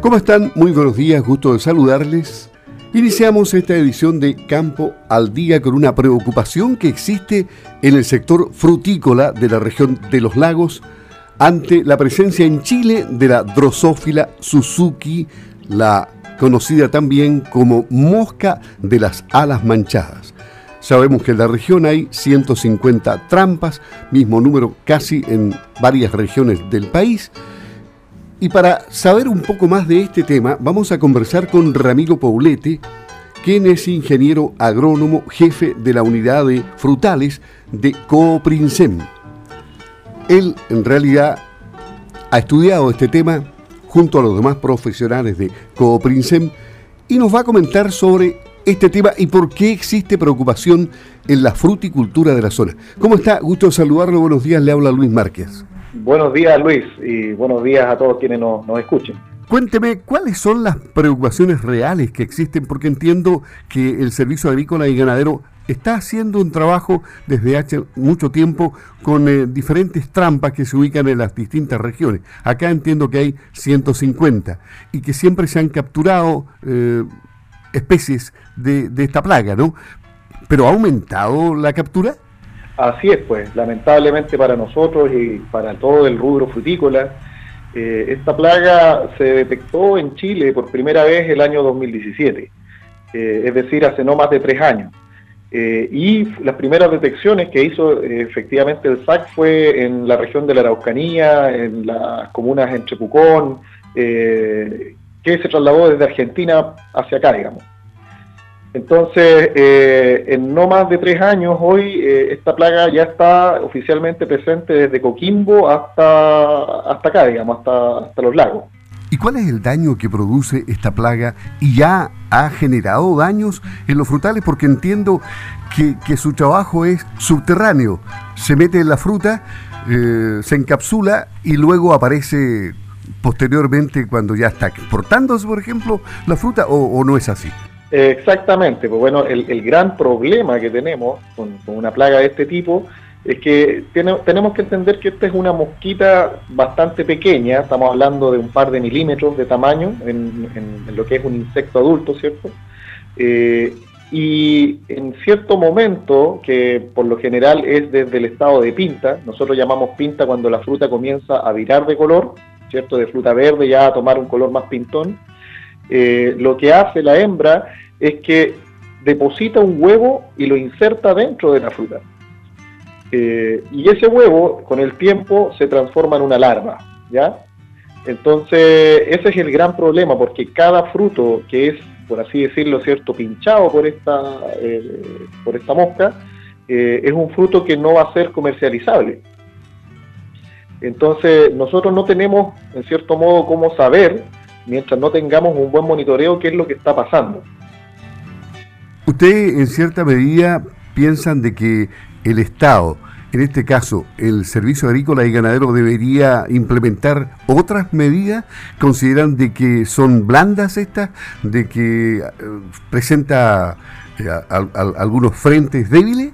¿Cómo están? Muy buenos días, gusto de saludarles. Iniciamos esta edición de Campo al Día con una preocupación que existe en el sector frutícola de la región de los lagos ante la presencia en Chile de la Drosophila Suzuki, la conocida también como mosca de las alas manchadas. Sabemos que en la región hay 150 trampas, mismo número casi en varias regiones del país. Y para saber un poco más de este tema, vamos a conversar con Ramiro Paulete, quien es ingeniero agrónomo, jefe de la unidad de frutales de Cooprinsem. Él, en realidad, ha estudiado este tema junto a los demás profesionales de Cooprinsem y nos va a comentar sobre este tema y por qué existe preocupación en la fruticultura de la zona. ¿Cómo está? Gusto saludarlo. Buenos días. Le habla Luis Márquez. Buenos días, Luis, y buenos días a todos quienes nos, escuchen. Cuénteme, ¿cuáles son las preocupaciones reales que existen? Porque entiendo que el Servicio Agrícola y Ganadero está haciendo un trabajo desde hace mucho tiempo con eh, diferentes trampas que se ubican en las distintas regiones. Acá entiendo que hay 150 y que siempre se han capturado eh, especies de, de esta plaga, ¿no? ¿Pero ha aumentado la captura? Así es, pues, lamentablemente para nosotros y para todo el rubro frutícola, eh, esta plaga se detectó en Chile por primera vez el año 2017, eh, es decir, hace no más de tres años. Eh, y las primeras detecciones que hizo efectivamente el SAC fue en la región de la Araucanía, en las comunas entre Pucón, que se trasladó desde Argentina hacia acá, digamos. Entonces, eh, en no más de tres años, hoy eh, esta plaga ya está oficialmente presente desde Coquimbo hasta, hasta acá, digamos, hasta, hasta los lagos. ¿Y cuál es el daño que produce esta plaga? ¿Y ya ha generado daños en los frutales? Porque entiendo que, su trabajo es subterráneo. Se mete en la fruta, eh, se encapsula y luego aparece posteriormente cuando ya está exportándose, por ejemplo, la fruta, o no es así? Exactamente, pues bueno, el, gran problema que tenemos con, una plaga de este tipo es que tenemos que entender que esta es una mosquita bastante pequeña, estamos hablando de un par de milímetros de tamaño en, lo que es un insecto adulto, ¿cierto? Eh, y en cierto momento, que por lo general es desde el estado de pinta, nosotros llamamos pinta cuando la fruta comienza a virar de color, ¿cierto? De fruta verde ya a tomar un color más pintón, eh, lo que hace la hembra es que deposita un huevo y lo inserta dentro de la fruta. Eh, y ese huevo, con el tiempo, se transforma en una larva, ¿ya? Entonces, ese es el gran problema, porque cada fruto que es, por así decirlo, cierto, pinchado por esta, eh, por esta mosca, es un fruto que no va a ser comercializable. Entonces, nosotros no tenemos, en cierto modo, cómo saber mientras no tengamos un buen monitoreo qué es lo que está pasando. Usted en cierta medida piensan de que el Estado, en este caso el Servicio Agrícola y Ganadero, debería implementar otras medidas, consideran de que son blandas estas, de que eh, presenta eh, algunos frentes débiles.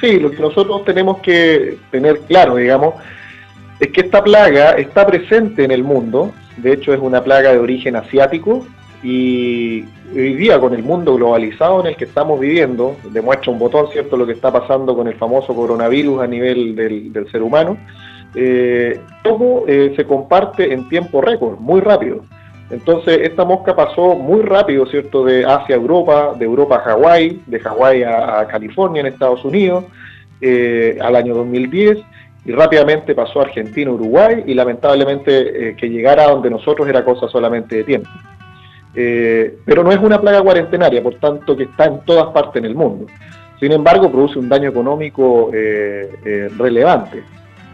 Sí, lo que nosotros tenemos que tener claro, digamos, es que esta plaga está presente en el mundo, de hecho es una plaga de origen asiático y hoy día con el mundo globalizado en el que estamos viviendo, demuestra un botón, ¿cierto?, lo que está pasando con el famoso coronavirus a nivel del, ser humano, eh, todo eh, se comparte en tiempo récord, muy rápido. Entonces, esta mosca pasó muy rápido, ¿cierto?, de Asia a Europa, de Europa a Hawái, de Hawái a, California en Estados Unidos, eh, al año 2010, y rápidamente pasó a Argentina, Uruguay, y lamentablemente eh, que llegara a donde nosotros era cosa solamente de tiempo. Eh, pero no es una plaga cuarentenaria, por tanto que está en todas partes en el mundo. Sin embargo, produce un daño económico eh, relevante.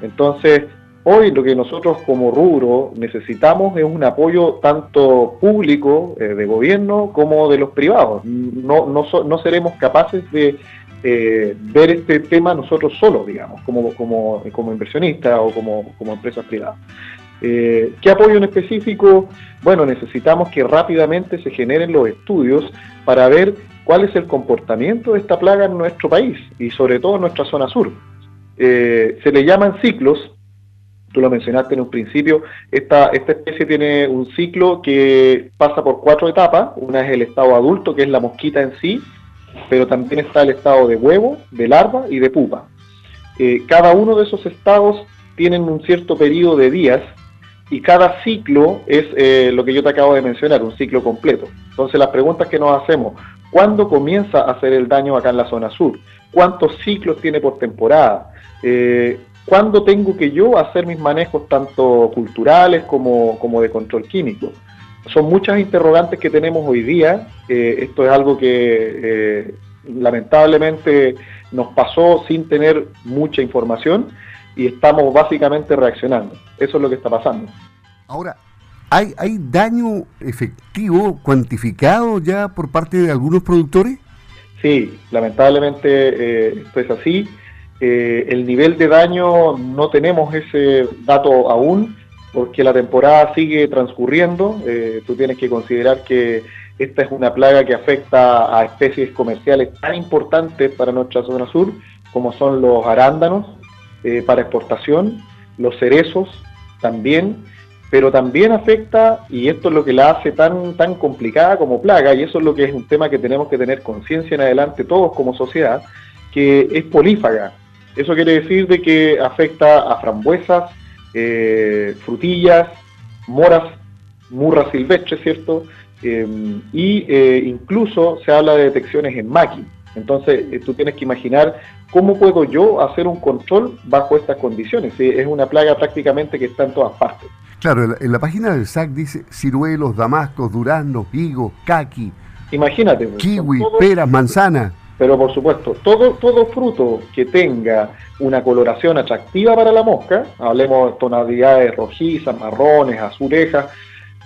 Entonces, hoy lo que nosotros como rubro necesitamos es un apoyo tanto público de gobierno como de los privados. No, no, no seremos capaces de eh, ver este tema nosotros solos, digamos, como, como, inversionistas o como, como empresas privadas. Eh, ¿Qué apoyo en específico? Bueno, necesitamos que rápidamente se generen los estudios para ver cuál es el comportamiento de esta plaga en nuestro país y sobre todo en nuestra zona sur. Eh, se le llaman ciclos, tú lo mencionaste en un principio, esta especie tiene un ciclo que pasa por cuatro etapas, una es el estado adulto, que es la mosquita en sí, pero también está el estado de huevo, de larva y de pupa. Eh, cada uno de esos estados tienen un cierto periodo de días y cada ciclo es eh, lo que yo te acabo de mencionar, un ciclo completo. Entonces las preguntas que nos hacemos, ¿cuándo comienza a hacer el daño acá en la zona sur? ¿Cuántos ciclos tiene por temporada? Eh, ¿Cuándo tengo que yo hacer mis manejos tanto culturales como, como de control químico? Son muchas interrogantes que tenemos hoy día. Eh, esto es algo que lamentablemente nos pasó sin tener mucha información y estamos básicamente reaccionando. Eso es lo que está pasando. Ahora, ¿hay, hay daño efectivo cuantificado ya por parte de algunos productores? Sí, lamentablemente eh, esto es así. Eh, el nivel de daño no tenemos ese dato aún porque la temporada sigue transcurriendo. Eh, tú tienes que considerar que esta es una plaga que afecta a especies comerciales tan importantes para nuestra zona sur como son los arándanos, eh, para exportación, los cerezos también, pero también afecta, y esto es lo que la hace tan, tan complicada como plaga, y eso es lo que es un tema que tenemos que tener conciencia en adelante todos como sociedad, que es polífaga. Eso quiere decir de que afecta a frambuesas, eh, frutillas, moras, murras silvestres, ¿cierto? Eh, y incluso se habla de detecciones en maqui. Entonces, tú tienes que imaginar ¿Cómo puedo yo hacer un control bajo estas condiciones? Es una plaga prácticamente que está en todas partes. Claro, en la, página del SAC dice ciruelos, damascos, duraznos, higos, caqui. Imagínate. Pues, kiwi, peras, manzanas. Pero por supuesto, todo, todo fruto que tenga una coloración atractiva para la mosca, hablemos de tonalidades rojizas, marrones, azulejas,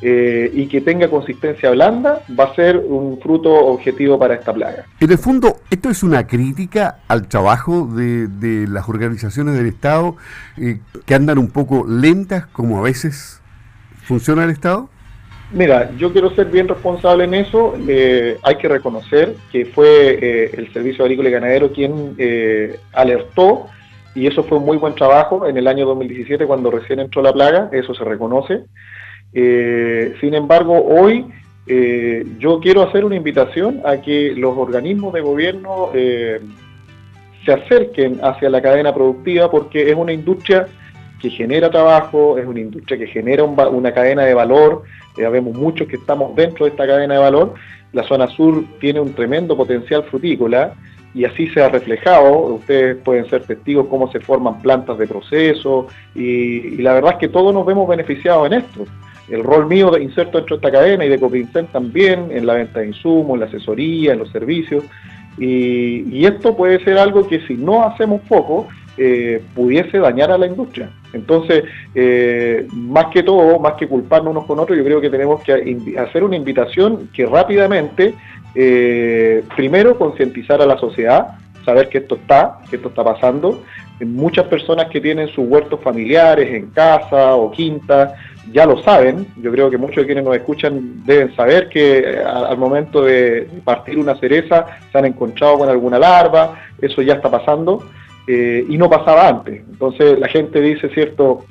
eh, y que tenga consistencia blanda, va a ser un fruto objetivo para esta plaga. En el fondo, esto es una crítica al trabajo de, las organizaciones del Estado eh, que andan un poco lentas, como a veces funciona el Estado. Mira, yo quiero ser bien responsable en eso. Eh, hay que reconocer que fue el Servicio Agrícola y Ganadero quien alertó y eso fue un muy buen trabajo en el año 2017 cuando recién entró la plaga, eso se reconoce. Eh, sin embargo, hoy eh, yo quiero hacer una invitación a que los organismos de gobierno eh, se acerquen hacia la cadena productiva porque es una industria que genera trabajo, es una industria que genera una cadena de valor, ya vemos muchos que estamos dentro de esta cadena de valor, la zona sur tiene un tremendo potencial frutícola y así se ha reflejado, ustedes pueden ser testigos cómo se forman plantas de proceso y la verdad es que todos nos vemos beneficiados en esto el rol mío de inserto dentro de esta cadena y de Copincent también, en la venta de insumos, en la asesoría, en los servicios. Y, esto puede ser algo que si no hacemos poco, eh, pudiese dañar a la industria. Entonces, eh, más que todo, más que culparnos unos con otros, yo creo que tenemos que hacer una invitación que rápidamente, eh, primero, concientizar a la sociedad, saber que esto está, que esto está pasando. Muchas personas que tienen sus huertos familiares en casa o quinta, ya lo saben, yo creo que muchos de quienes nos escuchan deben saber que al momento de partir una cereza se han encontrado con alguna larva, eso ya está pasando eh, y no pasaba antes. Entonces la gente dice, cierto,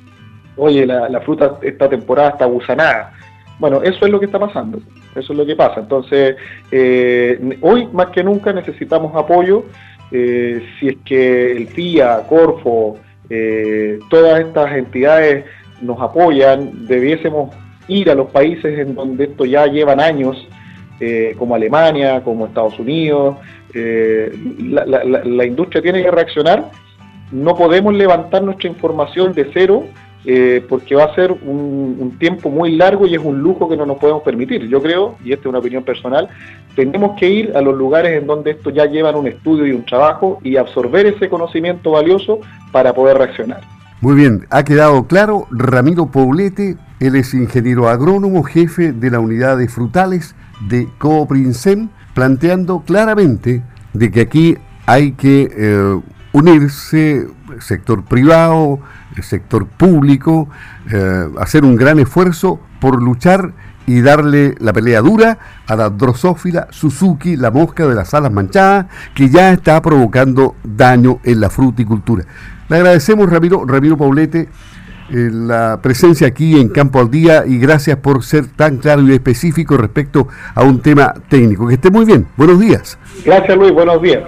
oye, la, fruta esta temporada está gusanada. Bueno, eso es lo que está pasando, eso es lo que pasa. Entonces, eh, hoy más que nunca necesitamos apoyo. si es que el FIA, Corfo, todas estas entidades nos apoyan, debiésemos ir a los países en donde esto ya llevan años, eh, como Alemania, como Estados Unidos. Eh, la, industria tiene que reaccionar. No podemos levantar nuestra información de cero eh, porque va a ser un, tiempo muy largo y es un lujo que no nos podemos permitir. Yo creo, y esta es una opinión personal, tenemos que ir a los lugares en donde esto ya llevan un estudio y un trabajo y absorber ese conocimiento valioso para poder reaccionar. Muy bien, ha quedado claro. Ramiro Poblete, él es ingeniero agrónomo, jefe de la unidad de frutales de Cooprinsem, planteando claramente de que aquí hay que eh, unirse, sector privado, sector público, eh, hacer un gran esfuerzo por luchar y darle la pelea dura a la drosófila Suzuki, la mosca de las alas manchadas, que ya está provocando daño en la fruticultura. Le agradecemos, Ramiro, Ramiro Paulete, la presencia aquí en Campo al Día y gracias por ser tan claro y específico respecto a un tema técnico. Que esté muy bien. Buenos días. Gracias, Luis. Buenos días.